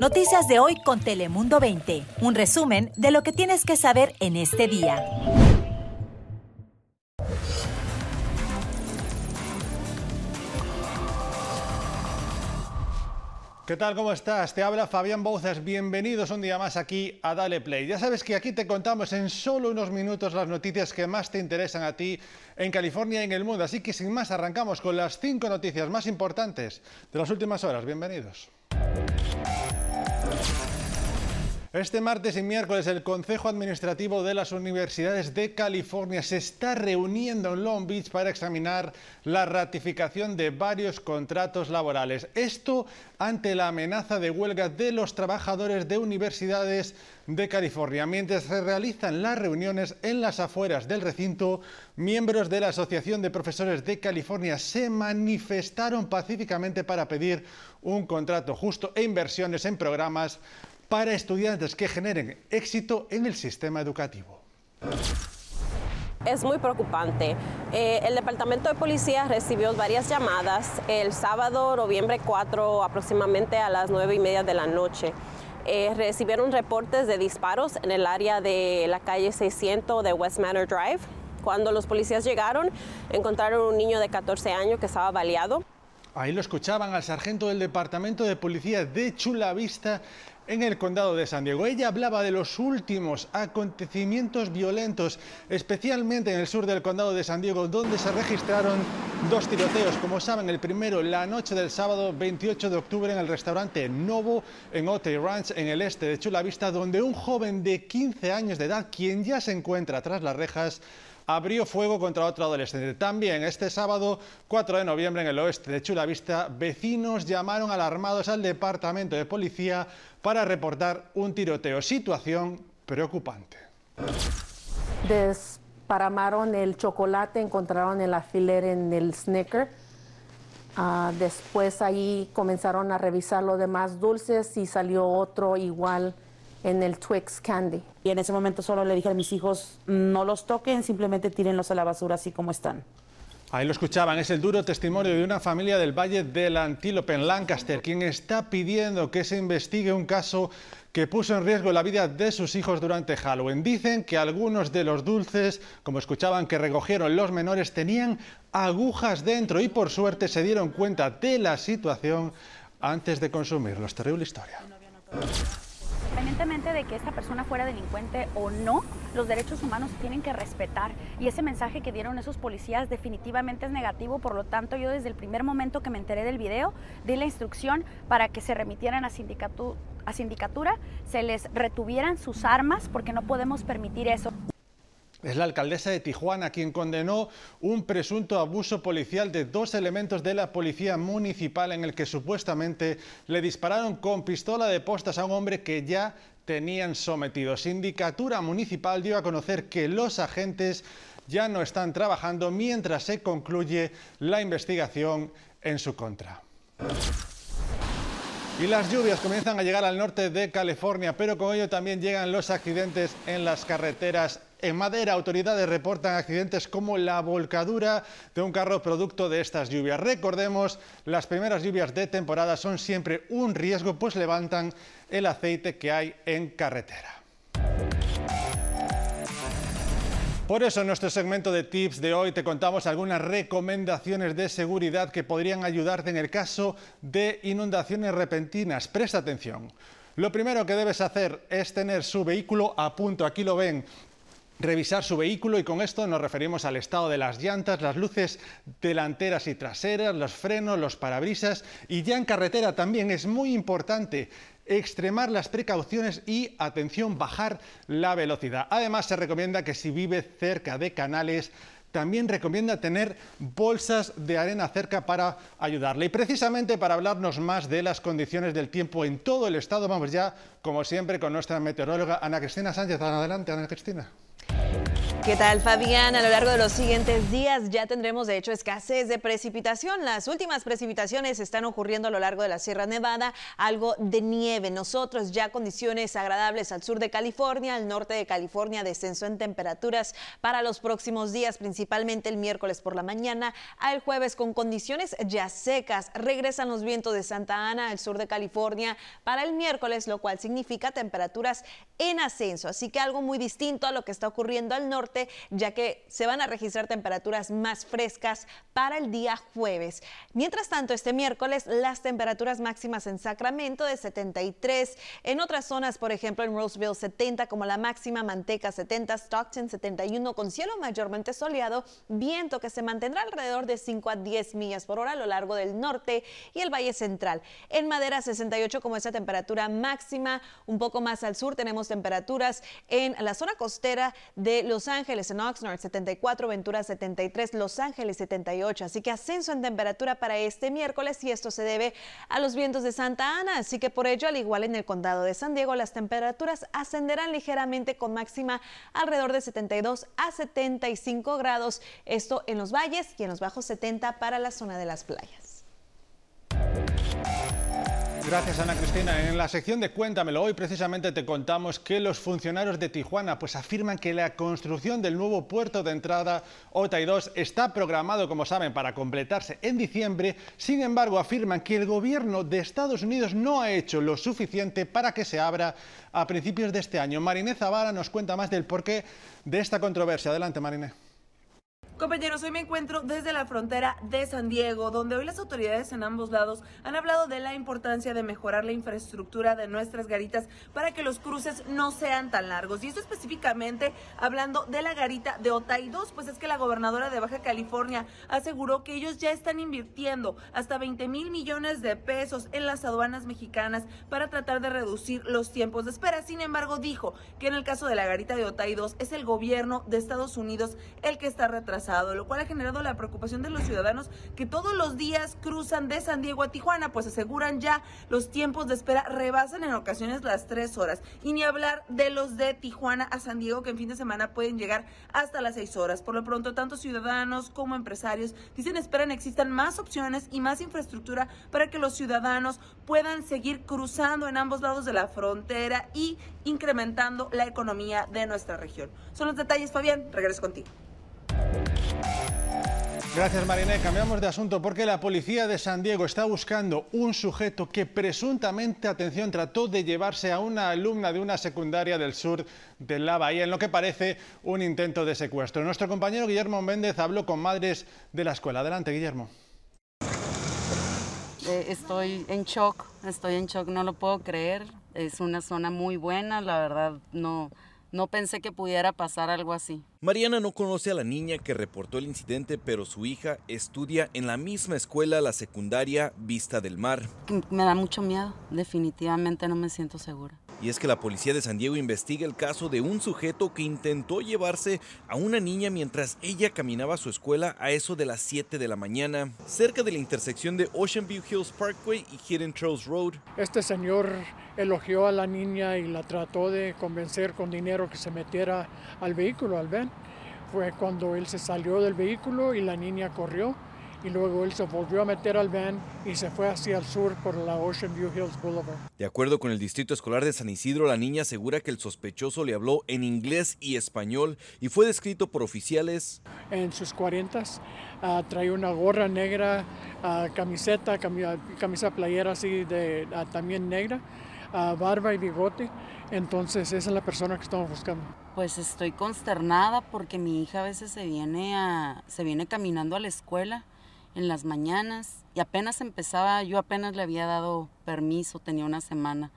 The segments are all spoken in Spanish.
Noticias de hoy con Telemundo 20. Un resumen de lo que tienes que saber en este día. ¿Qué tal? ¿Cómo estás? Te habla Fabián Bouzas. Bienvenidos un día más aquí a Dale Play. Ya sabes que aquí te contamos en solo unos minutos las noticias que más te interesan a ti en California y en el mundo. Así que sin más arrancamos con las cinco noticias más importantes de las últimas horas. Bienvenidos. Este martes y miércoles el Consejo Administrativo de las Universidades de California se está reuniendo en Long Beach para examinar la ratificación de varios contratos laborales. Esto ante la amenaza de huelga de los trabajadores de universidades de California. Mientras se realizan las reuniones en las afueras del recinto, miembros de la Asociación de Profesores de California se manifestaron pacíficamente para pedir un contrato justo e inversiones en programas para estudiantes que generen éxito en el sistema educativo. Es muy preocupante. Eh, el Departamento de Policía recibió varias llamadas el sábado, noviembre 4, aproximadamente a las 9 y media de la noche. Eh, recibieron reportes de disparos en el área de la calle 600 de West Manor Drive. Cuando los policías llegaron, encontraron un niño de 14 años que estaba baleado. Ahí lo escuchaban al sargento del Departamento de Policía de Chula Vista en el condado de San Diego. Ella hablaba de los últimos acontecimientos violentos, especialmente en el sur del condado de San Diego, donde se registraron dos tiroteos. Como saben, el primero la noche del sábado 28 de octubre en el restaurante Novo en Otay Ranch, en el este de Chula Vista, donde un joven de 15 años de edad, quien ya se encuentra tras las rejas, abrió fuego contra otro adolescente. También este sábado 4 de noviembre en el oeste de Chula Vista, vecinos llamaron alarmados al departamento de policía para reportar un tiroteo. Situación preocupante. Desparamaron el chocolate, encontraron el alfiler en el snicker. Ah, después ahí comenzaron a revisar los demás dulces y salió otro igual en el Twix Candy. Y en ese momento solo le dije a mis hijos, no los toquen, simplemente tírenlos a la basura así como están. Ahí lo escuchaban, es el duro testimonio de una familia del Valle del Antílope en Lancaster, quien está pidiendo que se investigue un caso que puso en riesgo la vida de sus hijos durante Halloween. Dicen que algunos de los dulces, como escuchaban que recogieron los menores, tenían agujas dentro y por suerte se dieron cuenta de la situación antes de consumirlos. Terrible historia. De que esta persona fuera delincuente o no, los derechos humanos se tienen que respetar y ese mensaje que dieron esos policías definitivamente es negativo, por lo tanto yo desde el primer momento que me enteré del video di la instrucción para que se remitieran a, a sindicatura, se les retuvieran sus armas porque no podemos permitir eso. Es la alcaldesa de Tijuana quien condenó un presunto abuso policial de dos elementos de la policía municipal en el que supuestamente le dispararon con pistola de postas a un hombre que ya tenían sometido. Sindicatura municipal dio a conocer que los agentes ya no están trabajando mientras se concluye la investigación en su contra. Y las lluvias comienzan a llegar al norte de California, pero con ello también llegan los accidentes en las carreteras. En Madera, autoridades reportan accidentes como la volcadura de un carro producto de estas lluvias. Recordemos, las primeras lluvias de temporada son siempre un riesgo, pues levantan el aceite que hay en carretera. Por eso en nuestro segmento de tips de hoy te contamos algunas recomendaciones de seguridad que podrían ayudarte en el caso de inundaciones repentinas. Presta atención. Lo primero que debes hacer es tener su vehículo a punto. Aquí lo ven revisar su vehículo y con esto nos referimos al estado de las llantas, las luces delanteras y traseras, los frenos, los parabrisas y ya en carretera también es muy importante extremar las precauciones y, atención, bajar la velocidad. Además, se recomienda que si vive cerca de canales, también recomienda tener bolsas de arena cerca para ayudarle. Y precisamente para hablarnos más de las condiciones del tiempo en todo el estado, vamos ya, como siempre, con nuestra meteoróloga Ana Cristina Sánchez. Adelante, Ana Cristina. ¿Qué tal, Fabián? A lo largo de los siguientes días ya tendremos, de hecho, escasez de precipitación. Las últimas precipitaciones están ocurriendo a lo largo de la Sierra Nevada, algo de nieve. Nosotros ya condiciones agradables al sur de California, al norte de California, descenso en temperaturas para los próximos días, principalmente el miércoles por la mañana, al jueves con condiciones ya secas. Regresan los vientos de Santa Ana al sur de California para el miércoles, lo cual significa temperaturas en ascenso. Así que algo muy distinto a lo que está ocurriendo al norte ya que se van a registrar temperaturas más frescas para el día jueves. Mientras tanto, este miércoles las temperaturas máximas en Sacramento de 73, en otras zonas, por ejemplo en Roseville 70 como la máxima, Manteca 70, Stockton 71 con cielo mayormente soleado, viento que se mantendrá alrededor de 5 a 10 millas por hora a lo largo del norte y el Valle Central. En Madera 68 como esa temperatura máxima, un poco más al sur tenemos temperaturas en la zona costera de Los Ángeles Ángeles, en Oxnard 74, Ventura 73, Los Ángeles 78. Así que ascenso en temperatura para este miércoles y esto se debe a los vientos de Santa Ana. Así que por ello, al igual en el condado de San Diego, las temperaturas ascenderán ligeramente con máxima alrededor de 72 a 75 grados. Esto en los valles y en los bajos 70 para la zona de las playas. Gracias Ana Cristina. En la sección de Cuéntamelo hoy precisamente te contamos que los funcionarios de Tijuana pues afirman que la construcción del nuevo puerto de entrada OTAI 2 está programado, como saben, para completarse en diciembre. Sin embargo, afirman que el gobierno de Estados Unidos no ha hecho lo suficiente para que se abra a principios de este año. Mariné Zavara nos cuenta más del porqué de esta controversia. Adelante, Mariné. Compañeros, hoy me encuentro desde la frontera de San Diego, donde hoy las autoridades en ambos lados han hablado de la importancia de mejorar la infraestructura de nuestras garitas para que los cruces no sean tan largos. Y esto específicamente hablando de la garita de Otay 2, pues es que la gobernadora de Baja California aseguró que ellos ya están invirtiendo hasta 20 mil millones de pesos en las aduanas mexicanas para tratar de reducir los tiempos de espera. Sin embargo, dijo que en el caso de la garita de Otay 2 es el gobierno de Estados Unidos el que está retrasando lo cual ha generado la preocupación de los ciudadanos que todos los días cruzan de San Diego a Tijuana, pues aseguran ya los tiempos de espera rebasan en ocasiones las tres horas. Y ni hablar de los de Tijuana a San Diego, que en fin de semana pueden llegar hasta las seis horas. Por lo pronto, tanto ciudadanos como empresarios dicen esperan existan más opciones y más infraestructura para que los ciudadanos puedan seguir cruzando en ambos lados de la frontera y incrementando la economía de nuestra región. Son los detalles, Fabián. Regreso contigo. Gracias Mariné. Cambiamos de asunto porque la policía de San Diego está buscando un sujeto que presuntamente, atención, trató de llevarse a una alumna de una secundaria del sur de la Bahía en lo que parece un intento de secuestro. Nuestro compañero Guillermo Méndez habló con madres de la escuela. Adelante, Guillermo. Eh, estoy en shock, estoy en shock, no lo puedo creer. Es una zona muy buena, la verdad no, no pensé que pudiera pasar algo así. Mariana no conoce a la niña que reportó el incidente, pero su hija estudia en la misma escuela, la secundaria Vista del Mar. Me da mucho miedo, definitivamente no me siento segura. Y es que la policía de San Diego investiga el caso de un sujeto que intentó llevarse a una niña mientras ella caminaba a su escuela a eso de las 7 de la mañana, cerca de la intersección de Ocean View Hills Parkway y Hidden Trails Road. Este señor elogió a la niña y la trató de convencer con dinero que se metiera al vehículo, al van. Fue cuando él se salió del vehículo y la niña corrió y luego él se volvió a meter al van y se fue hacia el sur por la Ocean View Hills Boulevard. De acuerdo con el Distrito Escolar de San Isidro, la niña asegura que el sospechoso le habló en inglés y español y fue descrito por oficiales. En sus cuarentas, uh, trae una gorra negra, uh, camiseta, camisa playera así de uh, también negra, barba y bigote. Entonces esa es la persona que estamos buscando. Pues estoy consternada porque mi hija a veces se viene a, se viene caminando a la escuela en las mañanas y apenas empezaba, yo apenas le había dado permiso, tenía una semana.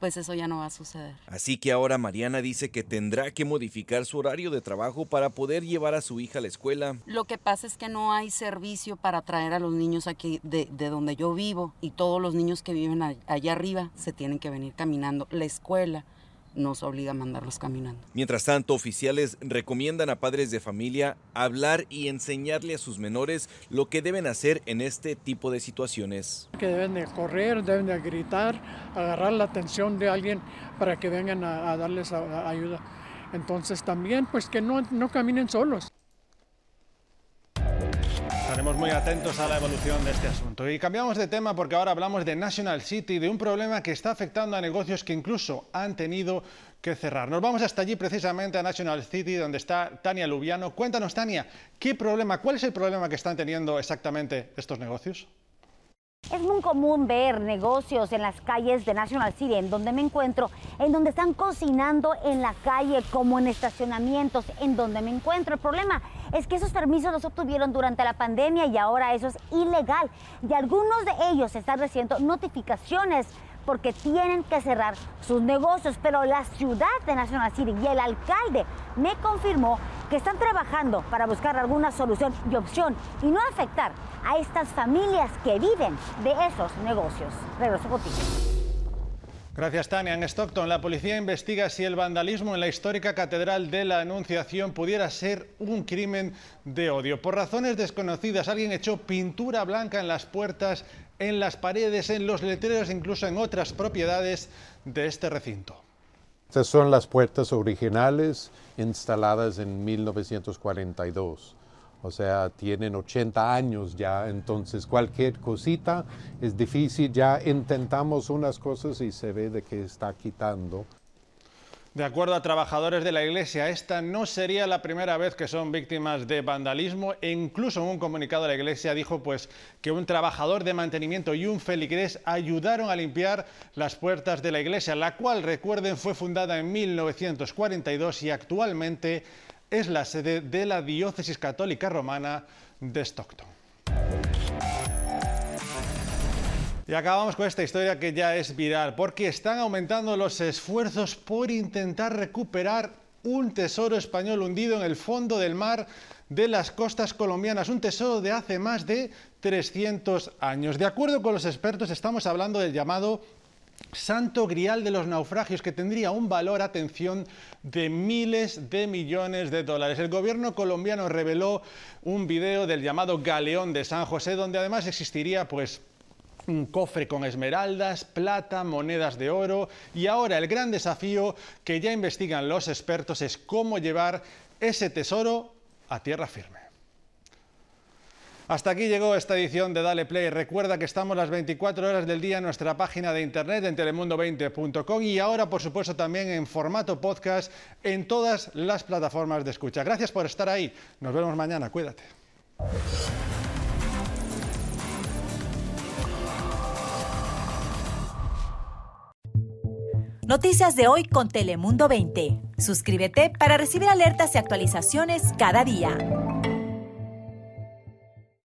Pues eso ya no va a suceder. Así que ahora Mariana dice que tendrá que modificar su horario de trabajo para poder llevar a su hija a la escuela. Lo que pasa es que no hay servicio para traer a los niños aquí de, de donde yo vivo y todos los niños que viven allá arriba se tienen que venir caminando. La escuela nos obliga a mandarlos caminando. Mientras tanto, oficiales recomiendan a padres de familia hablar y enseñarle a sus menores lo que deben hacer en este tipo de situaciones. Que deben de correr, deben de gritar, agarrar la atención de alguien para que vengan a, darles ayuda. Entonces también pues que no, no caminen solos. Estaremos muy atentos a la evolución de este asunto. Y cambiamos de tema porque ahora hablamos de National City, de un problema que está afectando a negocios que incluso han tenido que cerrar. Nos vamos hasta allí precisamente a National City, donde está Tania Lubiano. Cuéntanos, Tania, ¿qué problema, cuál es el problema que están teniendo exactamente estos negocios? Es muy común ver negocios en las calles de National City, en donde me encuentro, en donde están cocinando en la calle, como en estacionamientos, en donde me encuentro. El problema es que esos permisos los obtuvieron durante la pandemia y ahora eso es ilegal. Y algunos de ellos están recibiendo notificaciones porque tienen que cerrar sus negocios. Pero la ciudad de National City y el alcalde me confirmó que están trabajando para buscar alguna solución y opción y no afectar a estas familias que viven de esos negocios. Regreso contigo. Gracias, Tania. En Stockton, la policía investiga si el vandalismo en la histórica Catedral de la Anunciación pudiera ser un crimen de odio. Por razones desconocidas, alguien echó pintura blanca en las puertas, en las paredes, en los letreros, incluso en otras propiedades de este recinto. Estas son las puertas originales instaladas en 1942. O sea, tienen 80 años ya, entonces cualquier cosita es difícil. Ya intentamos unas cosas y se ve de que está quitando. De acuerdo a trabajadores de la iglesia, esta no sería la primera vez que son víctimas de vandalismo e incluso en un comunicado la iglesia dijo pues que un trabajador de mantenimiento y un feligrés ayudaron a limpiar las puertas de la iglesia, la cual recuerden fue fundada en 1942 y actualmente es la sede de la diócesis católica romana de Stockton. Y acabamos con esta historia que ya es viral, porque están aumentando los esfuerzos por intentar recuperar un tesoro español hundido en el fondo del mar de las costas colombianas, un tesoro de hace más de 300 años. De acuerdo con los expertos, estamos hablando del llamado santo grial de los naufragios que tendría un valor, atención, de miles de millones de dólares. El gobierno colombiano reveló un video del llamado Galeón de San José, donde además existiría pues un cofre con esmeraldas, plata, monedas de oro y ahora el gran desafío que ya investigan los expertos es cómo llevar ese tesoro a tierra firme. Hasta aquí llegó esta edición de Dale Play. Recuerda que estamos las 24 horas del día en nuestra página de internet en telemundo20.com y ahora, por supuesto, también en formato podcast en todas las plataformas de escucha. Gracias por estar ahí. Nos vemos mañana. Cuídate. Noticias de hoy con Telemundo 20. Suscríbete para recibir alertas y actualizaciones cada día.